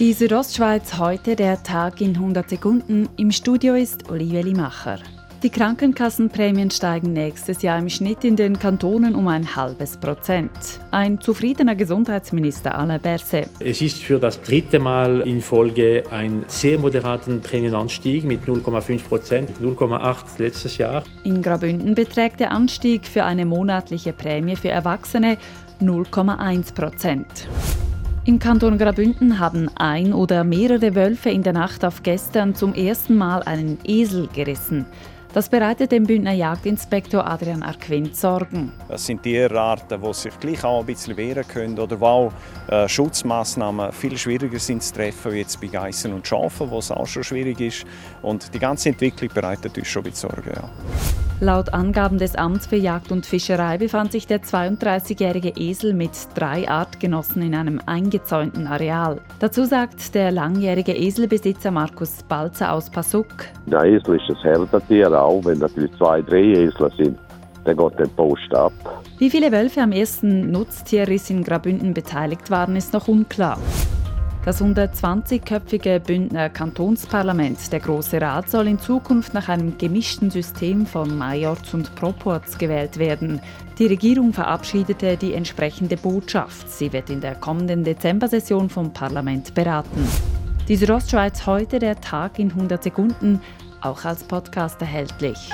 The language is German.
Die Südostschweiz heute der Tag in 100 Sekunden. Im Studio ist Olivia Limacher. Die Krankenkassenprämien steigen nächstes Jahr im Schnitt in den Kantonen um ein halbes Prozent. Ein zufriedener Gesundheitsminister Alain Berset. Es ist für das dritte Mal in Folge ein sehr moderaten Prämienanstieg mit 0,5 Prozent, 0,8 letztes Jahr. In Graubünden beträgt der Anstieg für eine monatliche Prämie für Erwachsene 0,1 Prozent. Im Kanton Graubünden haben ein oder mehrere Wölfe in der Nacht auf gestern zum ersten Mal einen Esel gerissen. Das bereitet dem Bündner Jagdinspektor Adrian Arquint Sorgen. Das sind Tierarten, die sich gleich auch ein bisschen wehren können oder wo auch äh, Schutzmaßnahmen viel schwieriger sind zu treffen, wie jetzt bei Geissen und Schafen, wo es auch schon schwierig ist. Und die ganze Entwicklung bereitet uns schon ein bisschen Sorgen. Ja. Laut Angaben des Amts für Jagd und Fischerei befand sich der 32-jährige Esel mit drei Artgenossen in einem eingezäunten Areal. Dazu sagt der langjährige Eselbesitzer Markus Balzer aus Passuk. Der Esel ist ein Herdentier, auch wenn natürlich zwei, drei Esel sind. Dann geht der Post ab. Wie viele Wölfe am ersten Nutztierriss in Grabünden beteiligt waren, ist noch unklar. Das 120-köpfige Bündner Kantonsparlament, der Große Rat, soll in Zukunft nach einem gemischten System von Majorz und Proporz gewählt werden. Die Regierung verabschiedete die entsprechende Botschaft. Sie wird in der kommenden Dezember-Session vom Parlament beraten. Die Südostschweiz heute der Tag in 100 Sekunden, auch als Podcast erhältlich.